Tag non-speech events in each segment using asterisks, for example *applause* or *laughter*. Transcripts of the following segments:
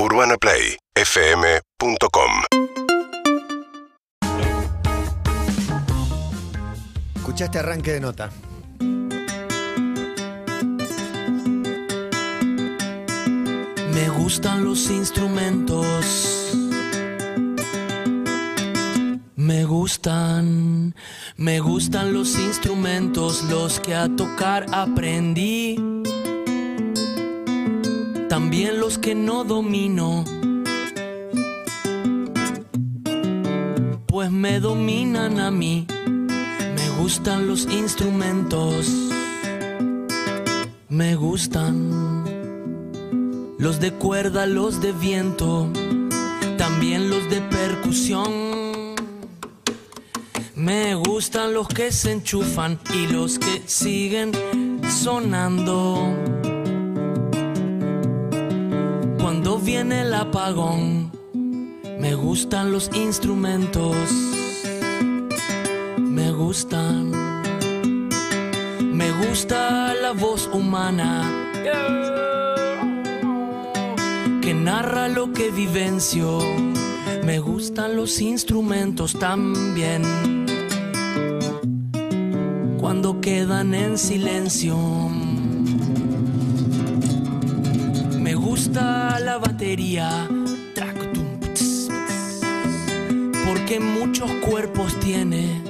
UrbanaPlayFM.com Escucha este arranque de nota. Me gustan los instrumentos. Me gustan, me gustan los instrumentos, los que a tocar aprendí. También los que no domino. Pues me dominan a mí. Me gustan los instrumentos. Me gustan. Los de cuerda, los de viento, también los de percusión. Me gustan los que se enchufan y los que siguen sonando. Cuando viene el apagón, me gustan los instrumentos. Me gustan. Me gusta la voz humana que narra lo que vivencio. Me gustan los instrumentos también. Cuando quedan en silencio. Me gusta la batería. Porque muchos cuerpos tiene.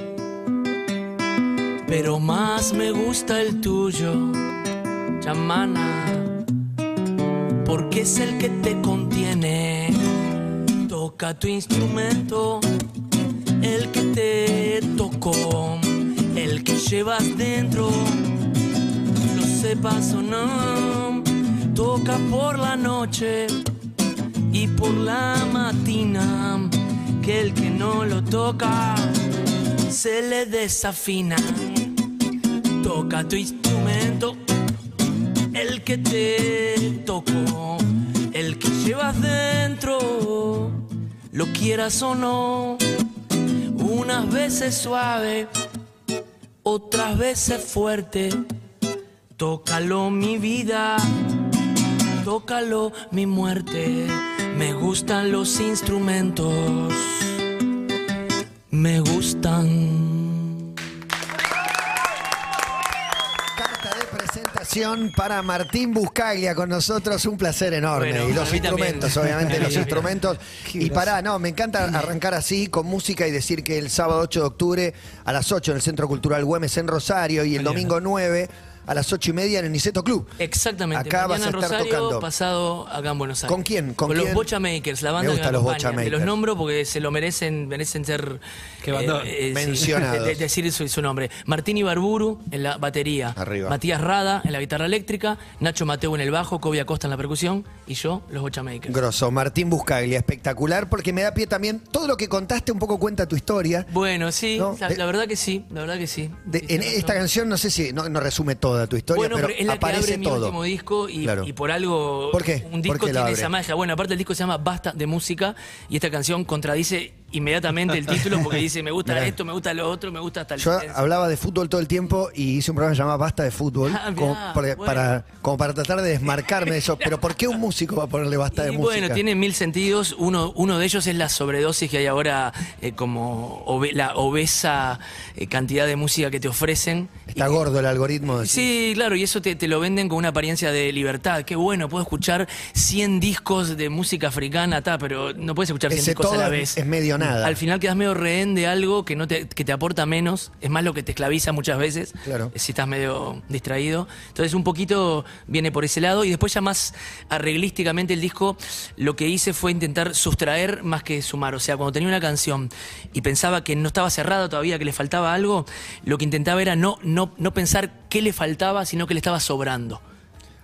Pero más me gusta el tuyo. Chamana porque es el que te contiene. Toca tu instrumento, el que te tocó, el que llevas dentro, lo sepas o no. Toca por la noche y por la matina, que el que no lo toca se le desafina. Toca tu instrumento el que te tocó, el que llevas dentro, lo quieras o no, unas veces suave, otras veces fuerte. Tócalo mi vida, tócalo mi muerte. Me gustan los instrumentos, me gustan. Carta de presentación para Martín Buscaglia con nosotros, un placer enorme. Bueno, y los también. instrumentos, obviamente, los *laughs* instrumentos. Y pará, no, me encanta arrancar así con música y decir que el sábado 8 de octubre a las 8 en el Centro Cultural Güemes en Rosario y el domingo 9 a las 8 y media en el Niceto Club. Exactamente. Acá vas Mañana a en estar Rosario, tocando. pasado acá en Buenos Aires. ¿Con quién? ¿Con Con, quién? los Bocha Makers, la banda Me que gustan me los Bocha acompaña. Que los Makers. nombro porque se lo merecen, merecen ser Qué bandón. sí, Mencionados. *laughs* de- decir su, su nombre. Martín Ibarburu en la batería. Arriba. Matías Rada en la guitarra eléctrica. Nacho Mateo en el bajo. Kobe Acosta en la percusión. Y yo, los Bocha Makers. Grosso, Martín Buscaglia, espectacular, porque me da pie también. Todo lo que contaste un poco cuenta tu historia. Bueno, sí, No, la, de- la verdad que sí, la verdad que sí. De- en esta canción, no sé si no, no resume toda tu historia, Bueno, pero, pero es la que aparece abre mi todo. último disco y, Claro. y por algo ¿Por qué? un ¿Por disco qué lo tiene abre? esa magia. Bueno, aparte el disco se llama Basta de música y esta canción contradice inmediatamente el título porque *laughs* dice me gusta Mirá. esto, me gusta lo otro, me gusta tal Yo silencio. hablaba de fútbol todo el tiempo y hice un programa llamado Basta de Fútbol, *laughs* Ah, mirá, como, bueno. para, como para tratar de desmarcarme de eso. Pero ¿por qué un músico va a ponerle Basta de música? bueno, tiene mil sentidos. Uno, uno de ellos es la sobredosis que hay ahora, eh, como obe- la obesa eh, cantidad de música que te ofrecen. Está Y- gordo el algoritmo. de- Sí, claro, y eso te, te lo venden con una apariencia de libertad. Qué bueno, puedo escuchar 100 discos de música africana, ta, pero no puedes escuchar 100 Ese discos a la vez. es medio nada. Al final quedas medio rehén de algo que, no te, que te aporta menos, es más lo que te esclaviza muchas veces, Claro. si estás medio distraído. Entonces un poquito viene por ese lado y después ya más arreglísticamente el disco, lo que hice fue intentar sustraer más que sumar. O sea, cuando tenía una canción y pensaba que no estaba cerrada todavía, que le faltaba algo, lo que intentaba era no, no, no pensar qué le faltaba, sino que le estaba sobrando.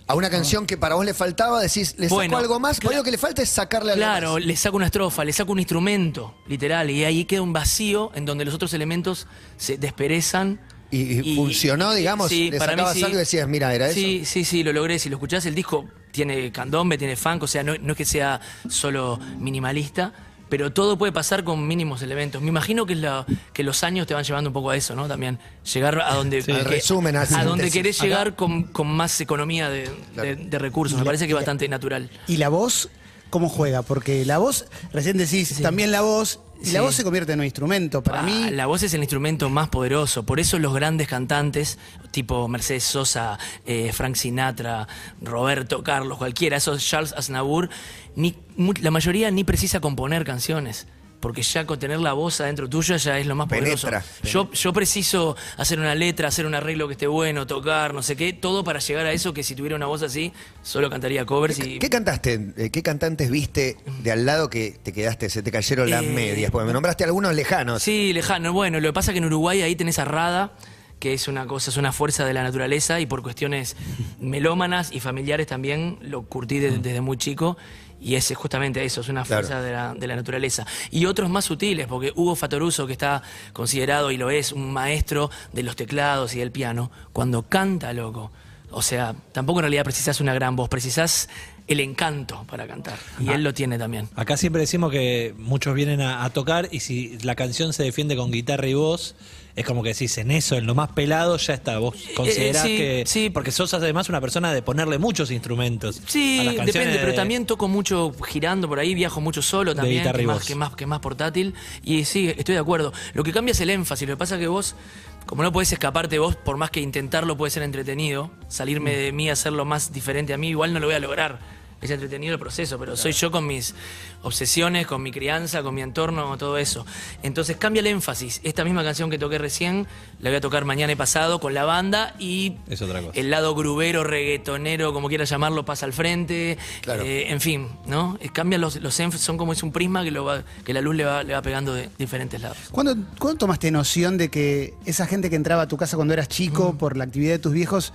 A una canción que para vos le faltaba, decís, le saco Bueno, algo más, pero lo que le falta es sacarle algo Claro, más. le saco una estrofa, le saco un instrumento, literal, y ahí queda un vacío en donde los otros elementos se desperezan. Y, y funcionó, digamos, sí, le para mí sacabas sí. algo y decías, mira, era Sí, eso. sí, sí, lo logré. Si lo escuchás, el disco tiene candombe, tiene funk, o sea, no, no es que sea solo minimalista, pero todo puede pasar con mínimos elementos. Me imagino que, es la- que los años te van llevando un poco a eso, ¿no? También llegar a donde, Al que- resumen, a a donde querés llegar con, con más economía de, de- de recursos. Me parece que es bastante natural. Y la voz cómo juega, porque la voz, recién decís, también la voz, y la voz se convierte en un instrumento. Para Ah, mí, La voz es el instrumento más poderoso. Por eso los grandes cantantes, tipo Mercedes Sosa, eh, Frank Sinatra, Roberto Carlos, cualquiera, esos Charles Aznavour, ni, la mayoría ni precisa componer canciones. Porque ya con tener la voz adentro tuya ya es lo más poderoso. Penetra. Yo, yo preciso hacer una letra, hacer un arreglo que esté bueno, tocar, no sé qué, todo para llegar a eso que si tuviera una voz así, solo cantaría covers y. ¿Qué cantaste? eh, ¿Qué cantantes viste de al lado que te quedaste, se te cayeron las Eh, medias? Porque me nombraste algunos lejanos. Sí, lejano. Bueno, lo que pasa es que en Uruguay ahí tenés a Rada, que es una cosa, es una fuerza de la naturaleza y por cuestiones melómanas y familiares también lo curtí de- desde muy chico. Y ese es justamente eso, es una Claro. fuerza de la, de la naturaleza. Y otros más sutiles, porque Hugo Fatoruso, que está considerado y lo es, un maestro de los teclados y del piano, cuando canta, loco. O sea, tampoco en realidad precisás una gran voz, precisás el encanto para cantar. Y él lo tiene también. Acá siempre decimos que muchos vienen a, a tocar y si la canción se defiende con guitarra y voz, es como que decís, en eso, en lo más pelado, ya está. Vos considerás sí, que. sí. Porque sos además una persona de ponerle muchos instrumentos. Sí, a las canciones depende, pero de- también toco mucho girando por ahí, viajo mucho solo también, que, más, que, más, que más portátil. Y sí, estoy de acuerdo. Lo que cambia es el énfasis. Lo que pasa es que vos, como no podés escaparte vos, por más que intentarlo puede ser entretenido, salirme Mm. de mí, hacerlo más diferente a mí, igual no lo voy a lograr. Es entretenido el proceso, pero soy yo con mis obsesiones, con mi crianza, con mi entorno, todo eso. Entonces cambia el énfasis. Esta misma canción que toqué recién, la voy a tocar mañana y pasado con la banda y Es otra cosa. el lado grubero, reggaetonero, como quieras llamarlo, pasa al frente. Claro. Eh, en fin, ¿no? Eh, Cambian los, los énfasis, son como es un prisma que, lo va- que la luz le va, le va pegando de diferentes lados. ¿cuándo, cuándo tomaste noción de que esa gente que entraba a tu casa cuando eras chico Mm. por la actividad de tus viejos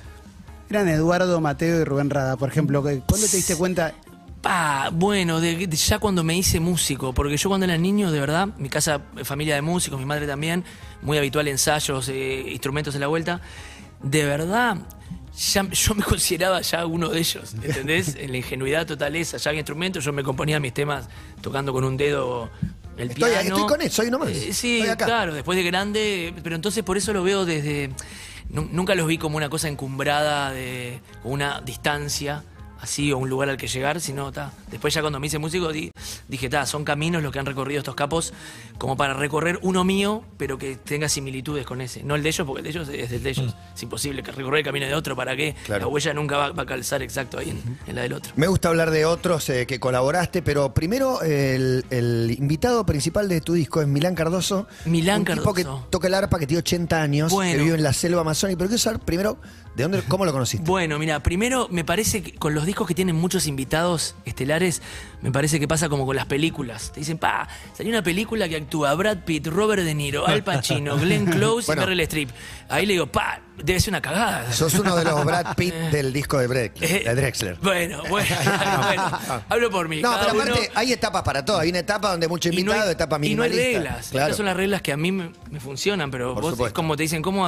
eran Eduardo, Mateo y Rubén Rada, por ejemplo? ¿Cuándo te diste cuenta? Pa, bueno, de- de- ya cuando me hice músico, porque yo cuando era niño, de verdad, mi casa, eh, familia de músicos, mi madre también, muy habitual ensayos, eh, instrumentos en la vuelta, de verdad, ya, yo me *laughs* consideraba ya uno de ellos, ¿entendés? *laughs* En la ingenuidad total esa, ya había instrumentos, yo me componía mis temas tocando con un dedo el Estoy- piano. estoy con eso, soy nomás. Eh, sí, claro, después de grande, pero entonces por eso lo veo desde... nu- Nunca los vi como una cosa encumbrada, de con una distancia así o un lugar al que llegar, sino ta. Después ya cuando me hice músico di- dije, ta, son caminos los que han recorrido estos capos como para recorrer uno mío, pero que tenga similitudes con ese. No el de ellos, porque el de ellos es el de ellos. Es imposible que recorrer el camino de otro, ¿para qué? Claro. La huella nunca va, va a calzar exacto ahí en, en la del otro. Me gusta hablar de otros eh, que colaboraste, pero primero el, el invitado principal de tu disco es Milán Cardoso. Milán un tipo que Cardoso. toca el arpa, que tiene 80 años, Bueno. que vive en la selva amazónica. Pero quiero saber primero, ¿de dónde, cómo lo conociste? Bueno, mira, primero me parece que con los discos que tienen muchos invitados estelares, me parece que pasa como con las películas. Te dicen, pa, salió una película que actúa Brad Pitt, Robert De Niro, Al Pacino, Glenn *laughs* Close Bueno. y Meryl Streep. Ahí le digo, pa, debe ser una cagada. Sos uno de los *laughs* Brad Pitt del disco de, Drexler, Eh, de Drexler. Bueno, bueno, *laughs* bueno, hablo por mí. No, cada pero uno- aparte hay etapas para todo. Hay una etapa donde mucho y no invitado, hay, etapa y no hay minimalista. reglas. Claro. Estas son las reglas que a mí me, me funcionan, pero Por vos supuesto. es como te dicen, ¿cómo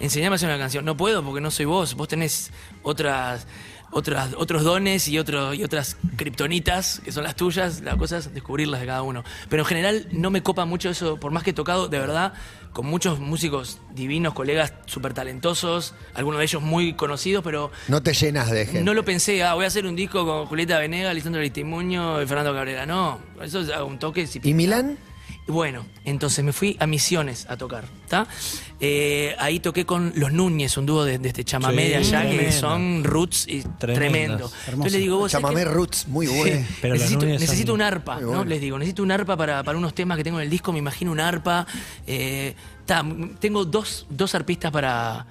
enseñame a hacer una canción? No puedo porque no soy vos. Vos tenés otras, otras, otros dones y, otro, y otras kriptonitas que son las tuyas. La cosa es descubrirlas de cada uno. Pero en general no me copa mucho eso, por más que he tocado, de verdad, con muchos músicos divinos, colegas súper talentosos, algunos de ellos muy conocidos, pero No te llenas de gente. no lo pensé, ah, voy a hacer un disco con Julieta Venegas, Lisandro Aristimuño y Fernando Cabrera. No, eso es un toque. si- ¿Y Milán? Bueno, entonces me fui a Misiones a tocar, ¿está? Eh, ahí toqué con Los Núñez, un dúo de, de este chamamé Sí, de allá, que son roots y tremendo. Entonces le digo, vos Chamamé? Roots, muy bueno. Sí, Pero los necesito, son- un arpa, ¿no? bueno. Les digo, necesito un arpa para, para unos temas que tengo en el disco, me imagino un arpa. Eh, ta, tengo dos, dos arpistas para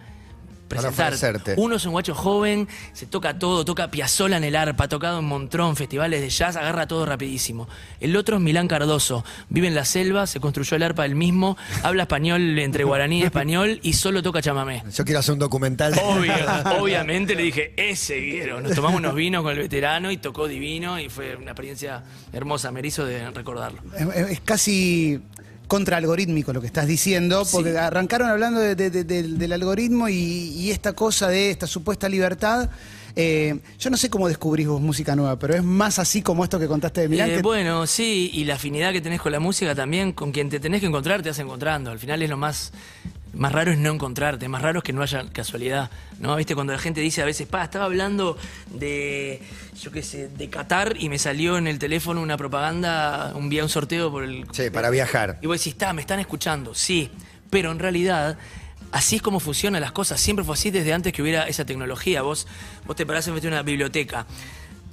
presentar. ofrecerte. Uno es un guacho joven, se toca todo, toca Piazzola en el arpa, ha tocado en Montrón, festivales de jazz, agarra todo rapidísimo. El otro es Milán Cardoso, vive en la selva, se construyó el arpa él mismo, habla español entre guaraní y español y solo toca chamamé. Yo quiero hacer un documental. Obvio, *laughs* obviamente le dije, ese Guero. Nos tomamos unos vinos con el veterano y tocó divino y fue una experiencia hermosa, me hizo de recordarlo. Es, es casi contraalgorítmico lo que estás diciendo, porque Sí. arrancaron hablando de- de- de- del, algoritmo y, y esta cosa de esta supuesta libertad. Eh, yo no sé cómo descubrís vos música nueva, pero es más así como esto que contaste de Milán. Eh, que- bueno, sí, y la afinidad que tenés con la música también, con quien te tenés que encontrar, te vas encontrando. Al final es lo más, Más raro es no encontrarte, más raro es que no haya casualidad, ¿no? ¿Viste? Cuando la gente dice a veces, pa, estaba hablando de, yo qué sé, de Qatar y me salió en el teléfono una propaganda, un día un sorteo por el... Sí, para viajar. Y vos decís, está, me están escuchando, sí, pero en realidad así es como funcionan las cosas, siempre fue así desde antes que hubiera esa tecnología. Vos, vos te parás en una biblioteca,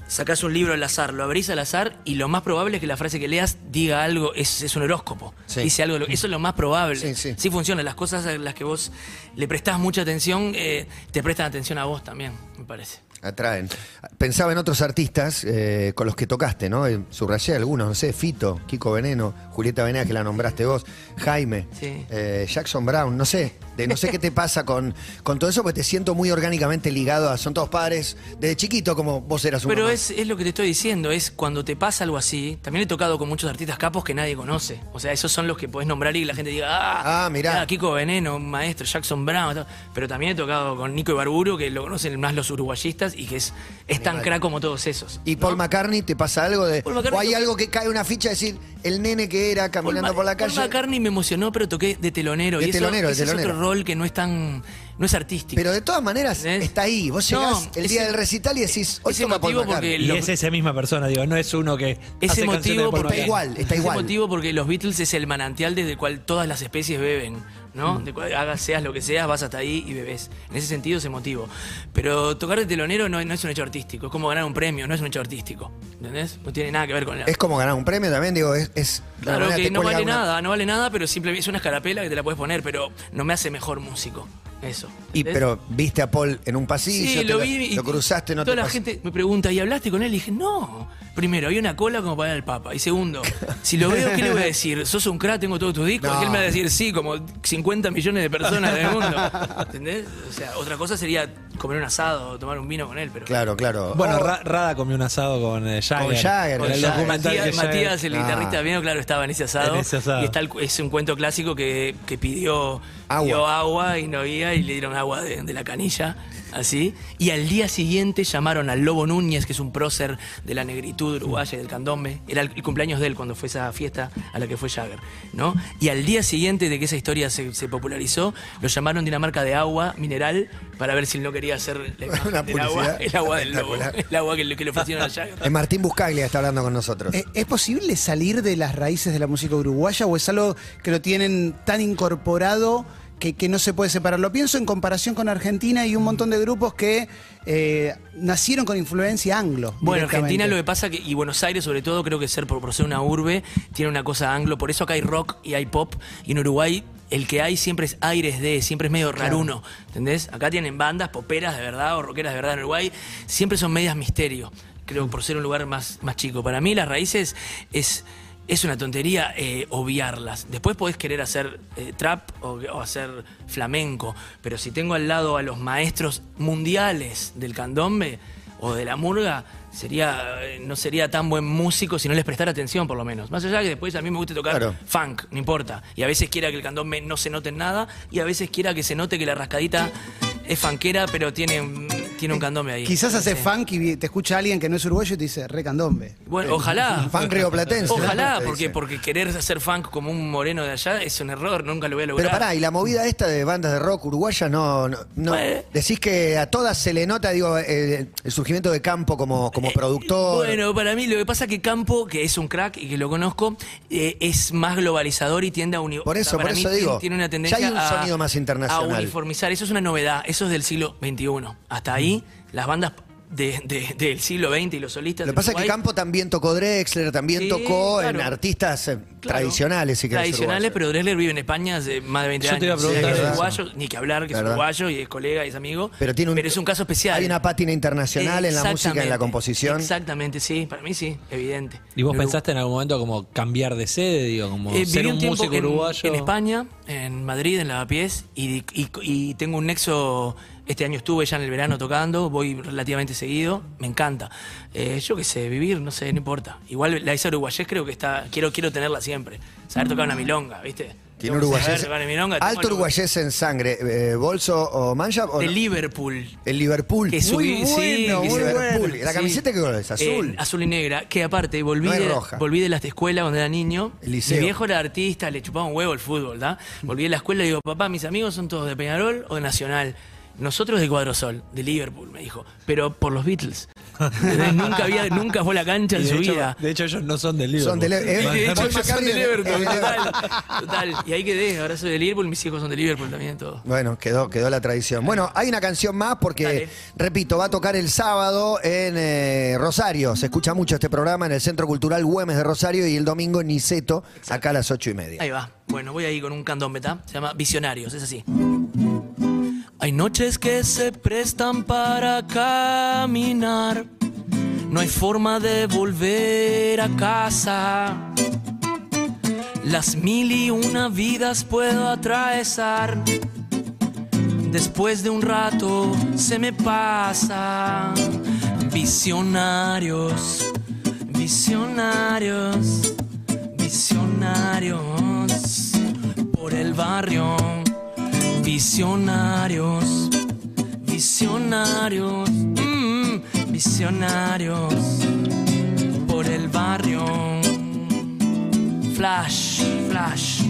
sacás un libro al azar, lo abrís al azar y lo más probable es que la frase que leas diga algo, es, es un horóscopo. Sí. Dice algo, eso es lo más probable. Sí, sí. funciona, las cosas a las que vos le prestás mucha atención, eh, te prestan atención a vos también, me parece. Atraen. Pensaba en otros artistas eh, con los que tocaste, ¿no? Eh, Subrayé algunos, no sé, Fito, Kiko Veneno, Julieta Venegas, que la nombraste vos, Jaime, Sí. eh, Jackson Brown, no sé. De, no sé qué te pasa con, con todo eso, porque te siento muy orgánicamente ligado a. Son todos padres desde chiquito, como vos eras un Pero es, es lo que te estoy diciendo, es cuando te pasa algo así, también he tocado con muchos artistas capos que nadie conoce. O sea, esos son los que podés nombrar y la gente diga, ah, Ah, mirá. Kiko Veneno, maestro, Jackson Brown. todo. Pero también he tocado con Nico Ibarburu, que lo conocen más los uruguayistas y que es, es tan crack como todos esos. ¿Y Paul McCartney te pasa algo de.? O hay algo que cae una ficha, decir, el nene que era caminando Paul por la calle. Paul McCartney me emocionó, pero toqué de telonero. De y eso- telonero, de ese es telonero. otro que no es tan. No es artístico. Pero de todas maneras, está ahí. Vos No, llegás el día ese- del recital y decís, hoy ese toca Paul motivo McCartney. porque Y es esa misma persona, digo, no es uno que. Ese hace canciones motivo de Paul porque Está igual, está ese igual. motivo porque los Beatles es el manantial desde el cual todas las especies beben, Mm. ¿no? De cual hagas seas lo que seas, vas hasta ahí y bebes. En ese sentido ese motivo. Pero tocar de telonero no, no es un hecho artístico, es como ganar un premio, no es un hecho artístico. ¿Entendés? No tiene nada que ver con la. Es como ganar un premio también, digo, es. es de Claro manera que te no cuelga vale una- nada, no vale nada, pero simplemente es una escarapela que te la puedes poner, pero no me hace mejor músico. Eso. Y ¿entendés? pero viste a Paul en un pasillo, Sí, te lo vi y lo cruzaste, no toda te la gente me pregunta, ¿y hablaste con él? Y dije, no. Primero, había una cola como para al Papa. Y segundo, si lo veo, ¿qué le voy a decir? ¿Sos un crack? ¿Tengo todos tus discos? No. Y él me va a decir, sí, como 50 millones de personas del mundo. ¿Entendés? O sea, otra cosa sería comer un asado o tomar un vino con él, pero... Claro, claro. Bueno, Oh, Ra- Rada comió un asado con eh, Jagger. Con Jagger, En con el Jagger. documental Matías, que Matías, el Ah. guitarrista vino, claro, estaba en ese asado. En ese asado. Y está el- es un cuento clásico que, que pidió Agua. pidió agua y no había y le dieron agua de, de la canilla, así. Y al día siguiente llamaron al Lobo Núñez, que es un prócer de la negritud uruguaya y del candombe. Era el, el cumpleaños de él cuando fue esa fiesta a la que fue Jagger, ¿no? Y al día siguiente de que esa historia se, se popularizó, lo llamaron de una marca de agua mineral para ver si él no quería hacer la del agua, publicidad el agua del lobo, el agua que le, que le ofrecieron a Jagger. eh, Martín Buscaglia está hablando con nosotros. ¿E- ¿Es posible salir de las raíces de la música uruguaya o es algo que lo tienen tan incorporado que, que no se puede separar? Lo pienso en comparación con Argentina y un montón de grupos que eh, nacieron con influencia anglo. Bueno. Argentina lo que pasa que, y Buenos Aires sobre todo, creo que ser por, por ser una urbe, tiene una cosa anglo, por eso acá hay rock y hay pop, y en Uruguay el que hay siempre es aires de, siempre es medio raruno, ¿entendés? Acá tienen bandas poperas de verdad o rockeras de verdad en Uruguay, siempre son medias misterio, creo, por ser un lugar más, más chico. Para mí las raíces es... Es una tontería eh, obviarlas. Después podés querer hacer eh, trap o, o hacer flamenco, pero si tengo al lado a los maestros mundiales del candombe, o de la murga, sería eh, no sería tan buen músico si no les prestara atención, por lo menos. Más allá que después a mí me gusta tocar Claro. funk, no importa. Y a veces quiera que el candombe no se note en nada, y a veces quiera que se note que la rascadita es funkera, pero tiene, un- tiene un candombe ahí. Quizás hace Sí. funk y te escucha alguien que no es uruguayo y te dice re candombe. Bueno, ojalá. Funk rioplatense. Ojalá, porque, querer hacer funk como un moreno de allá es un error, nunca lo voy a lograr. Pero pará, y la movida esta de bandas de rock uruguayas, no, no, no- Bueno. decís que a todas se le nota, digo, eh, el surgimiento de Campo como, como productor. Eh, Bueno, para mí lo que pasa es que Campo, que es un crack y que lo conozco, eh, es más globalizador y tiende a uni- Por eso, para por eso digo, Tiene una ya tendencia hay un a, sonido más internacional. a uniformizar. Eso es una novedad. Eso es del siglo XXI. Hasta ahí, las bandas de- de- del siglo XX y los solistas. Lo que pasa es que Campo también tocó Drexler, también Sí, tocó en artistas eh, Claro. tradicionales, si Tradicionales, pero Drexler vive en España hace más de 20 Yo años. te iba a preguntar Sí, es uruguayo, ni que hablar, que es uruguayo y es colega y es amigo. Pero tiene un- es un caso especial. Hay una pátina internacional en la música, en la composición. Exactamente, sí. Para mí sí, evidente. ¿Y vos pensaste en algún momento como cambiar de sede, digo, como Eh, ser un músico en, uruguayo? en España, en Madrid, en Lavapiés, y, y, y tengo un nexo Este año estuve ya en el verano tocando, voy relativamente seguido, me encanta. Eh, yo qué sé, vivir, no sé, no importa. Igual la Isa Uruguayés creo que está, quiero, quiero tenerla siempre. Saber tocar una milonga, ¿viste? Tiene Tengo que uruguayés. saber tocar una milonga, tengo Alto el- uruguayés en sangre. Eh, ¿Bolso o mancha? O De no? Liverpool. El Liverpool. Que subí, sí, bueno, que muy Liverpool. ¿La Sí. camiseta qué color es? ¿Azul? Eh, azul y negra. Que aparte, volví, No es de, roja. volví de la escuela cuando era niño. El liceo. Mi viejo era artista, le chupaba un huevo el fútbol, ¿da? Volví de la escuela y digo, papá, mis amigos son todos de Peñarol o de Nacional. Nosotros de Cuadrosol, de Liverpool, me dijo. Pero por los Beatles. nunca, había, nunca fue a la cancha en su de, hecho, vida. de hecho, ellos no son del Liverpool. Son de eh, *laughs* de hecho, ellos son de de- Liverpool, de *laughs* total, total. Y ahí quedé, ahora soy de Liverpool, mis hijos son de Liverpool también, todo. Bueno, quedó, quedó la tradición. Bueno, hay una canción más porque, Dale. repito, va a tocar el sábado en eh, Rosario. Se escucha mucho este programa en el Centro Cultural Güemes de Rosario y el domingo en Niceto, acá a las ocho y media. Ahí va. Bueno, voy ahí con un candombe, ¿tá? Se llama Visionarios, es así. Hay noches que se prestan para caminar. No hay forma de volver a casa. Las mil y una vidas puedo atravesar. Después de un rato se me pasa. Visionarios, visionarios, visionarios por el barrio. Visionarios, visionarios, mm, visionarios por el barrio. Flash, flash.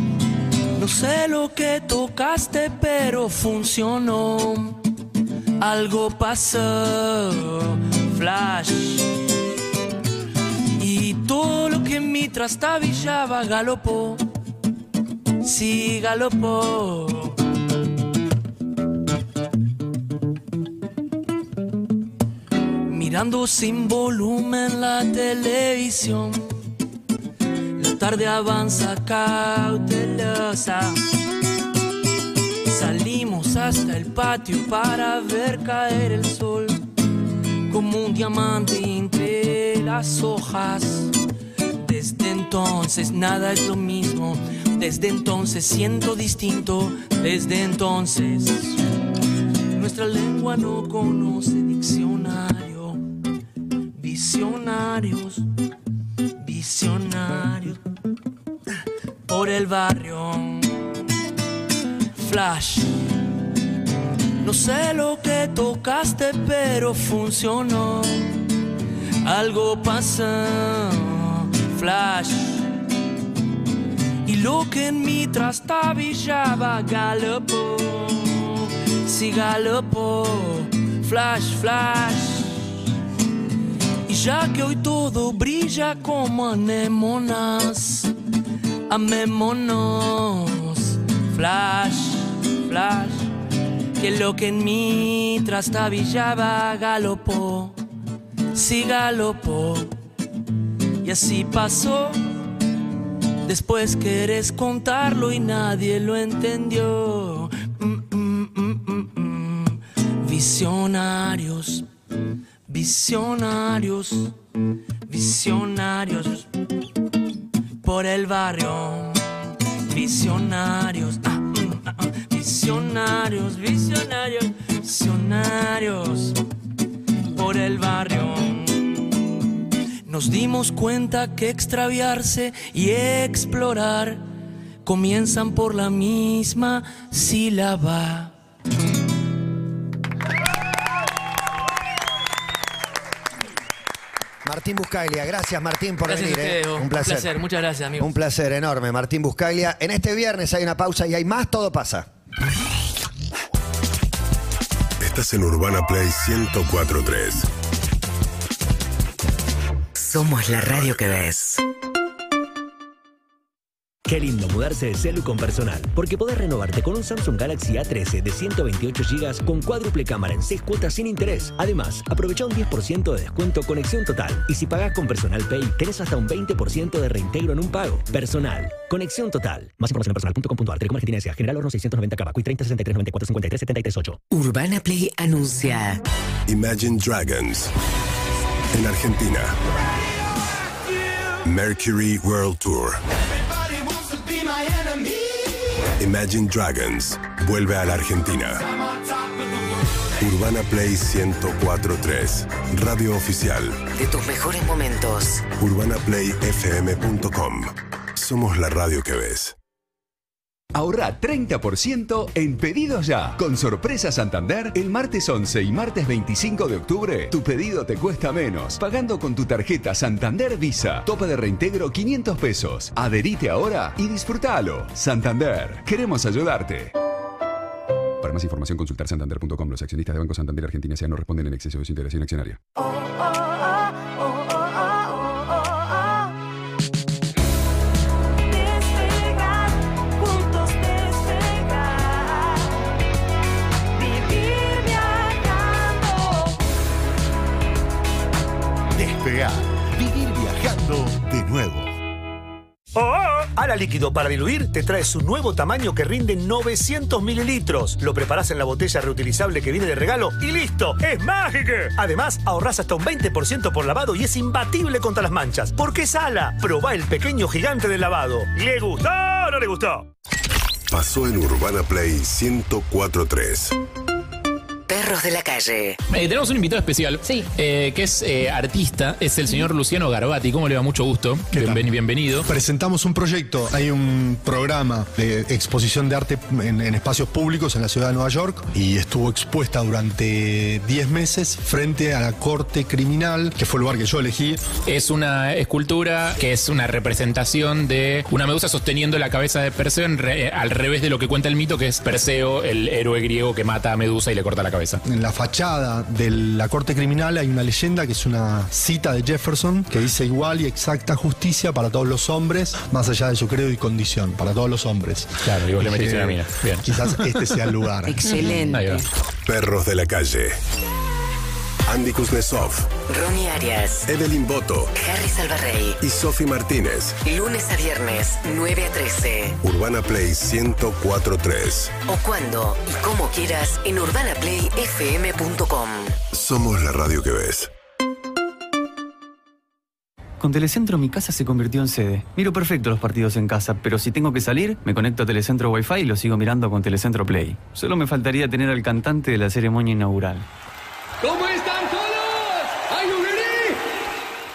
No sé lo que tocaste, pero funcionó. Algo pasó, flash. Y todo lo que en mi trastabillaba galopó. Sí, galopó. Mirando sin volumen la televisión. La tarde avanza cautelosa. Salimos hasta el patio para ver caer el sol como un diamante entre las hojas. Desde entonces nada es lo mismo. Desde entonces siento distinto. Desde entonces nuestra lengua no conoce diccionario. Visionarios, visionarios por el barrio. Flash. No sé lo que tocaste, pero funcionó. Algo pasa, flash. Y lo que en mí trastabillaba galopó. Sí, galopó, flash, flash. Ya que hoy todo brilla como anémonas, amémonos, flash, flash que lo que en mí trastabillaba galopó, sí galopó, y así pasó. Después querés contarlo y nadie lo entendió. Mm, mm, mm, mm. Visionarios, visionarios, visionarios por el barrio. Visionarios, ah, ah, ah. visionarios, visionarios, visionarios por el barrio. Nos dimos cuenta que extraviarse y explorar comienzan por la misma sílaba. Martín Buscaglia, gracias Martín por Gracias a venir. ustedes, ¿eh? vos. Un placer. Muchas gracias, amigos. Un placer enorme, Martín Buscaglia. En este viernes hay una pausa y hay más, todo pasa. Estás en Urbana Play 1043. Somos la radio que ves. Qué lindo mudarse de celu con personal, porque podés renovarte con un Samsung Galaxy A13 de 128 GB con cuádruple cámara en 6 cuotas sin interés. Además, aprovecha un 10% de descuento conexión total. Y si pagás con Personal Pay, tenés hasta un 20% de reintegro en un pago. Personal, conexión total. Más información en personal.com.ar. Telecom Argentina S.A. General Horno 690 Cava. Cuy 30 63 94 53 73 8. Urbana Play anuncia. Imagine Dragons. En Argentina. Mercury World Tour. Imagine Dragons vuelve a la Argentina. Urbana Play 1043. Radio oficial. De tus mejores momentos. UrbanaPlayFM.com. Somos la radio que ves. Ahorra 30% en pedidos ya. Con Sorpresa Santander, el martes 11 y martes 25 de octubre, tu pedido te cuesta menos. Pagando con tu tarjeta Santander Visa. Tope de reintegro 500 pesos. Adherite ahora y disfrútalo. Santander, queremos ayudarte. Para más información consultar santander.com. Los accionistas de Banco Santander Argentina no responden en exceso de su integración accionaria. Ala líquido para diluir te trae su nuevo tamaño que rinde 900 mililitros. Lo preparás en la botella reutilizable que viene de regalo y listo, es mágico. Además, ahorrás hasta un 20% por lavado y es imbatible contra las manchas. Porque es Ala. Probá el pequeño gigante del lavado. ¿Le gustó o no le gustó? Pasó en Urbana Play 1043. Perros de la calle. Eh, tenemos un invitado especial, eh, que es eh, artista, es el señor Luciano Garbati. ¿Cómo le va? Mucho gusto. Bienven- bienvenido. Presentamos un proyecto, hay un programa de exposición de arte en, en espacios públicos en la ciudad de Nueva York y estuvo expuesta durante 10 meses frente a la corte criminal, que fue el lugar que yo elegí. Es una escultura que es una representación de una medusa sosteniendo la cabeza de Perseo en re- al revés de lo que cuenta el mito, que es Perseo, el héroe griego que mata a Medusa y le corta la cabeza. En la fachada de la corte criminal hay una leyenda que es una cita de Jefferson que dice igual y exacta justicia para todos los hombres, más allá de su credo y condición, para todos los hombres. Claro, y vos le metiste una mina. Bien. Quizás este sea el lugar. Ahí va. Perros de la calle. Andy Kuznetsov, Ronnie Arias. Evelyn Boto Harry Salvarrey. y Sofi Martínez. Lunes a viernes, 9 a 13. Urbana Play 1043. O cuando y como quieras en urbanaplayfm.com. Somos la radio que ves. Con Telecentro mi casa se convirtió en sede. Miro perfecto los partidos en casa, pero si tengo que salir, me conecto a Telecentro Wi-Fi y lo sigo mirando con Telecentro Play. Solo me faltaría tener al cantante de la ceremonia inaugural. ¿Cómo están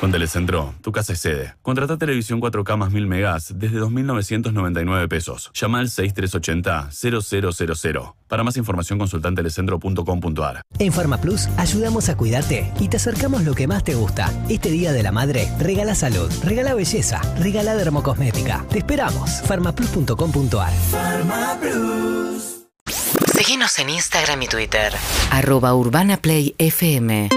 Con Telecentro, tu casa es sede. Contrata televisión 4K más 1000 megas desde 2.999 pesos. Llama al 6380-0000. Para más información consulta en telecentro.com.ar. En Farmaplus ayudamos a cuidarte y te acercamos lo que más te gusta. Este Día de la Madre, regala salud, regala belleza, regala dermocosmética. Te esperamos. farmaplus.com.ar Seguinos en Instagram y Twitter. Arroba Urbana Play FM.